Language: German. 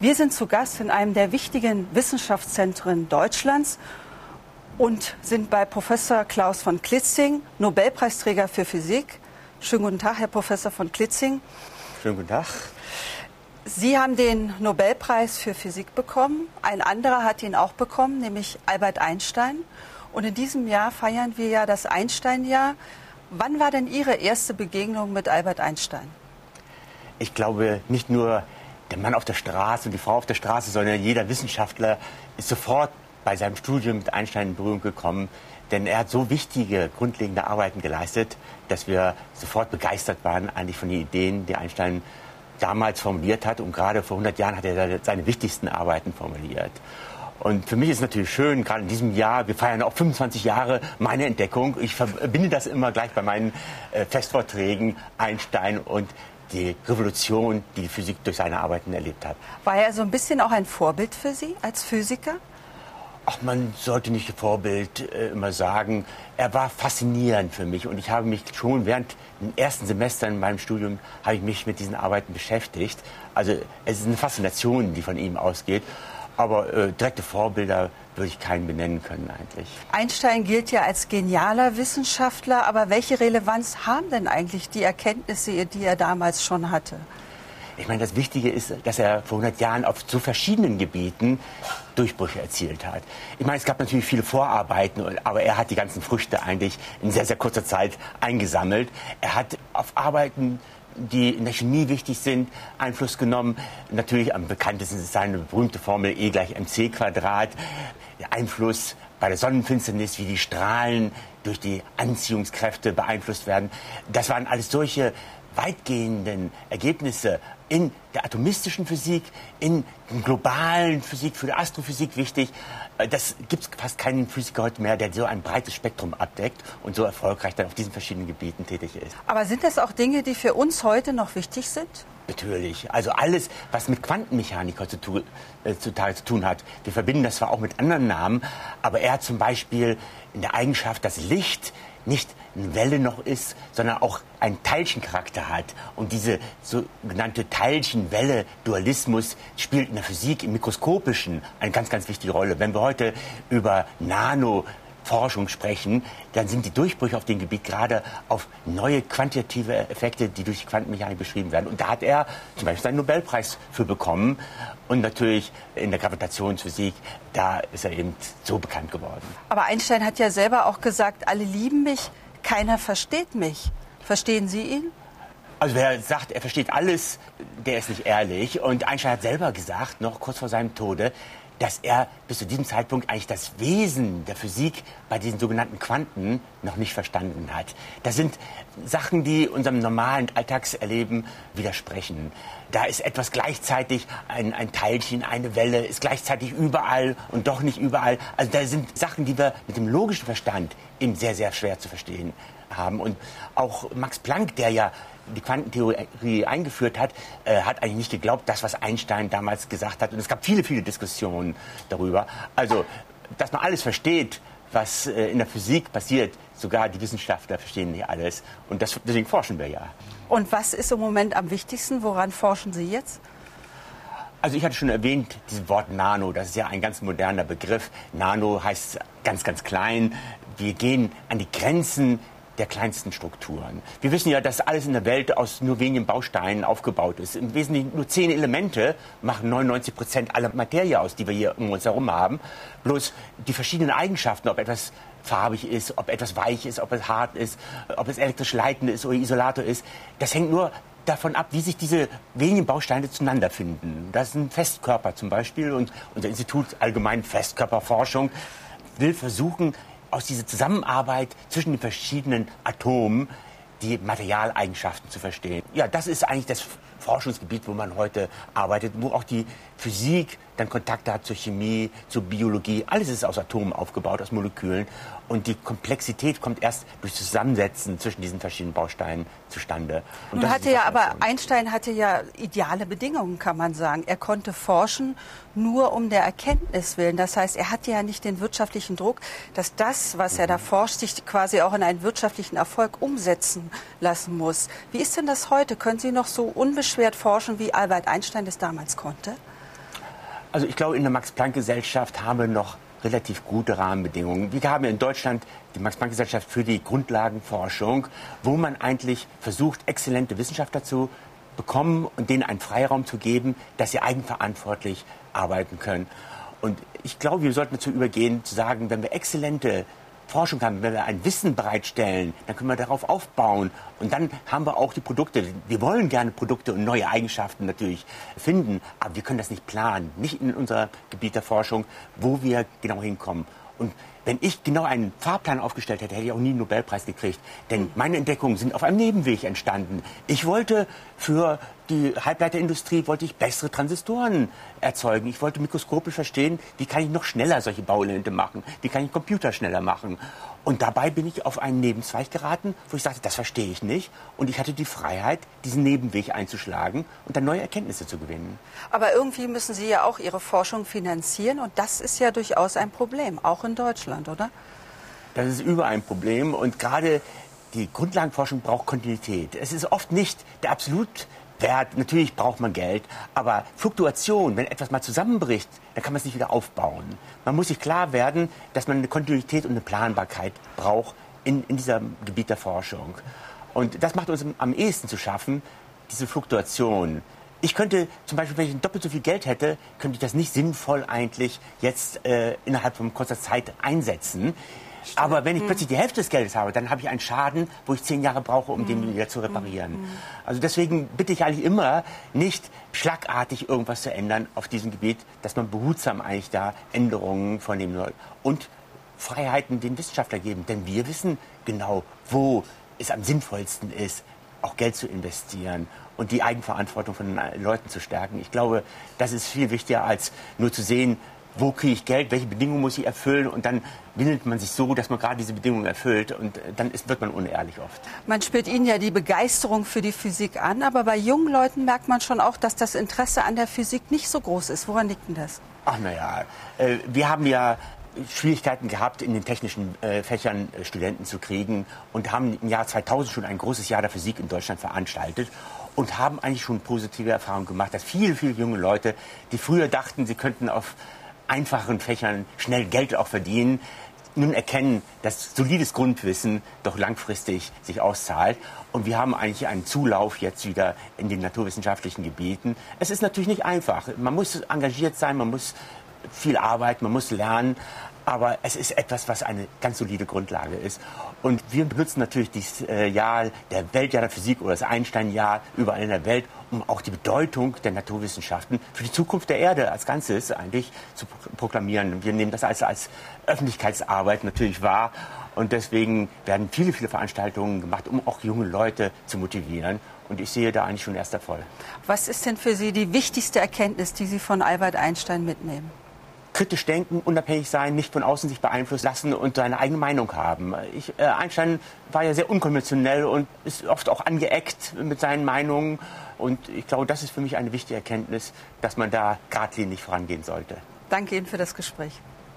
Wir sind zu Gast in einem der wichtigen Wissenschaftszentren Deutschlands und sind bei Professor Klaus von Klitzing, Nobelpreisträger für Physik. Schönen guten Tag, Herr Professor von Klitzing. Schönen guten Tag. Sie haben den Nobelpreis für Physik bekommen. Ein anderer hat ihn auch bekommen, nämlich Albert Einstein. Und in diesem Jahr feiern wir ja das Einstein-Jahr. Wann war denn Ihre erste Begegnung mit Albert Einstein? Ich glaube, nicht nur der Mann auf der Straße und die Frau auf der Straße, sondern jeder Wissenschaftler ist sofort bei seinem Studium mit Einstein in Berührung gekommen. Denn er hat so wichtige, grundlegende Arbeiten geleistet, dass wir sofort begeistert waren eigentlich von den Ideen, die Einstein damals formuliert hat. Und gerade vor 100 Jahren hat er seine wichtigsten Arbeiten formuliert. Und für mich ist es natürlich schön, gerade in diesem Jahr, wir feiern auch 25 Jahre meine Entdeckung. Ich verbinde das immer gleich bei meinen äh, Festvorträgen, Einstein und die Revolution, die die Physik durch seine Arbeiten erlebt hat. War er so ein bisschen auch ein Vorbild für Sie als Physiker? Ach, man sollte nicht Vorbild äh, immer sagen. Er war faszinierend für mich und ich habe mich schon während den ersten Semestern in meinem Studium habe ich mich mit diesen Arbeiten beschäftigt. Also es ist eine Faszination, die von ihm ausgeht. Aber äh, direkte Vorbilder würde ich keinen benennen können eigentlich. Einstein gilt ja als genialer Wissenschaftler, aber welche Relevanz haben denn eigentlich die Erkenntnisse, die er damals schon hatte? Ich meine, das Wichtige ist, dass er vor 100 Jahren auf so verschiedenen Gebieten Durchbrüche erzielt hat. Ich meine, es gab natürlich viele Vorarbeiten, aber er hat die ganzen Früchte eigentlich in sehr, sehr kurzer Zeit eingesammelt. Er hat auf Arbeiten die in der Chemie wichtig sind, Einfluss genommen. Natürlich am bekanntesten ist seine berühmte Formel E gleich mc Quadrat. Der Einfluss bei der Sonnenfinsternis, wie die Strahlen durch die Anziehungskräfte beeinflusst werden. Das waren alles solche weitgehenden Ergebnisse in der atomistischen Physik, in der globalen Physik, für die Astrophysik wichtig. Äh, das gibt es fast keinen Physiker heute mehr, der so ein breites Spektrum abdeckt und so erfolgreich dann auf diesen verschiedenen Gebieten tätig ist. Aber sind das auch Dinge, die für uns heute noch wichtig sind? Natürlich. Also alles, was mit Quantenmechanik heutzutage äh, zu tun hat. Wir verbinden das zwar auch mit anderen Namen, aber er hat zum Beispiel in der Eigenschaft, das Licht nicht eine Welle noch ist, sondern auch einen Teilchencharakter hat. Und diese sogenannte Teilchenwelle-Dualismus spielt in der Physik im Mikroskopischen eine ganz, ganz wichtige Rolle. Wenn wir heute über Nano Forschung sprechen, dann sind die Durchbrüche auf dem Gebiet gerade auf neue quantitative Effekte, die durch die Quantenmechanik beschrieben werden. Und da hat er zum Beispiel seinen Nobelpreis für bekommen. Und natürlich in der Gravitationsphysik, da ist er eben so bekannt geworden. Aber Einstein hat ja selber auch gesagt, alle lieben mich, keiner versteht mich. Verstehen Sie ihn? Also wer sagt, er versteht alles, der ist nicht ehrlich. Und Einstein hat selber gesagt, noch kurz vor seinem Tode, dass er bis zu diesem Zeitpunkt eigentlich das Wesen der Physik bei diesen sogenannten Quanten noch nicht verstanden hat. Das sind Sachen, die unserem normalen Alltagserleben widersprechen. Da ist etwas gleichzeitig, ein, ein Teilchen, eine Welle, ist gleichzeitig überall und doch nicht überall. Also da sind Sachen, die wir mit dem logischen Verstand eben sehr, sehr schwer zu verstehen haben. Und auch Max Planck, der ja die Quantentheorie eingeführt hat, äh, hat eigentlich nicht geglaubt, das, was Einstein damals gesagt hat. Und es gab viele, viele Diskussionen darüber. Also, dass man alles versteht, was äh, in der Physik passiert, sogar die Wissenschaftler verstehen nicht alles. Und das, deswegen forschen wir ja. Und was ist im Moment am wichtigsten? Woran forschen Sie jetzt? Also ich hatte schon erwähnt, dieses Wort Nano, das ist ja ein ganz moderner Begriff. Nano heißt ganz, ganz klein. Wir gehen an die Grenzen der kleinsten Strukturen. Wir wissen ja, dass alles in der Welt aus nur wenigen Bausteinen aufgebaut ist. Im Wesentlichen nur zehn Elemente machen 99 Prozent aller Materie aus, die wir hier um uns herum haben. Bloß die verschiedenen Eigenschaften, ob etwas farbig ist, ob etwas weich ist, ob es hart ist, ob es elektrisch leitend ist oder Isolator ist, das hängt nur davon ab, wie sich diese wenigen Bausteine zueinander finden. Das ist ein Festkörper zum Beispiel und unser Institut Allgemein Festkörperforschung will versuchen, aus dieser Zusammenarbeit zwischen den verschiedenen Atomen die Materialeigenschaften zu verstehen. Ja, das ist eigentlich das Forschungsgebiet, wo man heute arbeitet, wo auch die Physik dann Kontakte hat zur Chemie, zur Biologie. Alles ist aus Atomen aufgebaut, aus Molekülen. Und die Komplexität kommt erst durch Zusammensetzen zwischen diesen verschiedenen Bausteinen zustande. Und Nun hatte ja, aber Einstein hatte ja ideale Bedingungen, kann man sagen. Er konnte forschen nur um der Erkenntnis willen. Das heißt, er hatte ja nicht den wirtschaftlichen Druck, dass das, was mhm. er da mhm. forscht, sich quasi auch in einen wirtschaftlichen Erfolg umsetzen lassen muss. Wie ist denn das heute? Können Sie noch so unbeschwert forschen, wie Albert Einstein es damals konnte? Also ich glaube, in der Max-Planck-Gesellschaft haben wir noch relativ gute Rahmenbedingungen. Wir haben in Deutschland die Max-Planck-Gesellschaft für die Grundlagenforschung, wo man eigentlich versucht, exzellente Wissenschaftler zu bekommen und denen einen Freiraum zu geben, dass sie eigenverantwortlich arbeiten können. Und ich glaube, wir sollten dazu übergehen, zu sagen, wenn wir exzellente Forschung haben, wenn wir ein Wissen bereitstellen, dann können wir darauf aufbauen. Und dann haben wir auch die Produkte. Wir wollen gerne Produkte und neue Eigenschaften natürlich finden, aber wir können das nicht planen, nicht in unser Gebiet der Forschung, wo wir genau hinkommen. Und wenn ich genau einen Fahrplan aufgestellt hätte, hätte ich auch nie einen Nobelpreis gekriegt. Denn meine Entdeckungen sind auf einem Nebenweg entstanden. Ich wollte für die Halbleiterindustrie wollte ich bessere Transistoren erzeugen. Ich wollte mikroskopisch verstehen, wie kann ich noch schneller solche Bauelemente machen, wie kann ich Computer schneller machen. Und dabei bin ich auf einen Nebenzweig geraten, wo ich sagte, das verstehe ich nicht. Und ich hatte die Freiheit, diesen Nebenweg einzuschlagen und dann neue Erkenntnisse zu gewinnen. Aber irgendwie müssen Sie ja auch Ihre Forschung finanzieren. Und das ist ja durchaus ein Problem, auch in Deutschland, oder? Das ist überall ein Problem. Und gerade die Grundlagenforschung braucht Kontinuität. Es ist oft nicht der absolut Wert, natürlich braucht man Geld, aber Fluktuation, wenn etwas mal zusammenbricht, dann kann man es nicht wieder aufbauen. Man muss sich klar werden, dass man eine Kontinuität und eine Planbarkeit braucht in, in diesem Gebiet der Forschung. Und das macht uns am ehesten zu schaffen, diese Fluktuation. Ich könnte zum Beispiel, wenn ich doppelt so viel Geld hätte, könnte ich das nicht sinnvoll eigentlich jetzt äh, innerhalb von kurzer Zeit einsetzen. Aber wenn ich plötzlich die Hälfte des Geldes habe, dann habe ich einen Schaden, wo ich zehn Jahre brauche, um den wieder zu reparieren. Also deswegen bitte ich eigentlich immer, nicht schlagartig irgendwas zu ändern auf diesem Gebiet, dass man behutsam eigentlich da Änderungen vornehmen soll. Und Freiheiten den Wissenschaftler geben. Denn wir wissen genau, wo es am sinnvollsten ist, auch Geld zu investieren und die Eigenverantwortung von den Leuten zu stärken. Ich glaube, das ist viel wichtiger, als nur zu sehen, wo kriege ich Geld, welche Bedingungen muss ich erfüllen und dann windet man sich so, dass man gerade diese Bedingungen erfüllt und dann ist, wird man unehrlich oft. Man spürt Ihnen ja die Begeisterung für die Physik an, aber bei jungen Leuten merkt man schon auch, dass das Interesse an der Physik nicht so groß ist. Woran liegt denn das? Ach naja, äh, wir haben ja Schwierigkeiten gehabt, in den technischen äh, Fächern äh, Studenten zu kriegen und haben im Jahr 2000 schon ein großes Jahr der Physik in Deutschland veranstaltet und haben eigentlich schon positive Erfahrungen gemacht, dass viele, viele junge Leute, die früher dachten, sie könnten auf einfachen Fächern schnell Geld auch verdienen, nun erkennen, dass solides Grundwissen doch langfristig sich auszahlt. Und wir haben eigentlich einen Zulauf jetzt wieder in den naturwissenschaftlichen Gebieten. Es ist natürlich nicht einfach. Man muss engagiert sein, man muss viel arbeiten, man muss lernen aber es ist etwas, was eine ganz solide Grundlage ist. Und wir benutzen natürlich dieses äh, Jahr der Weltjahr der Physik oder das Einstein-Jahr überall in der Welt, um auch die Bedeutung der Naturwissenschaften für die Zukunft der Erde als Ganzes eigentlich zu proklamieren. Wir nehmen das als, als Öffentlichkeitsarbeit natürlich wahr. Und deswegen werden viele, viele Veranstaltungen gemacht, um auch junge Leute zu motivieren. Und ich sehe da eigentlich schon erst Erfolg. Was ist denn für Sie die wichtigste Erkenntnis, die Sie von Albert Einstein mitnehmen? Kritisch denken, unabhängig sein, nicht von außen sich beeinflussen lassen und seine eigene Meinung haben. Ich, äh, Einstein war ja sehr unkonventionell und ist oft auch angeeckt mit seinen Meinungen. Und ich glaube, das ist für mich eine wichtige Erkenntnis, dass man da geradlinig vorangehen sollte. Danke Ihnen für das Gespräch.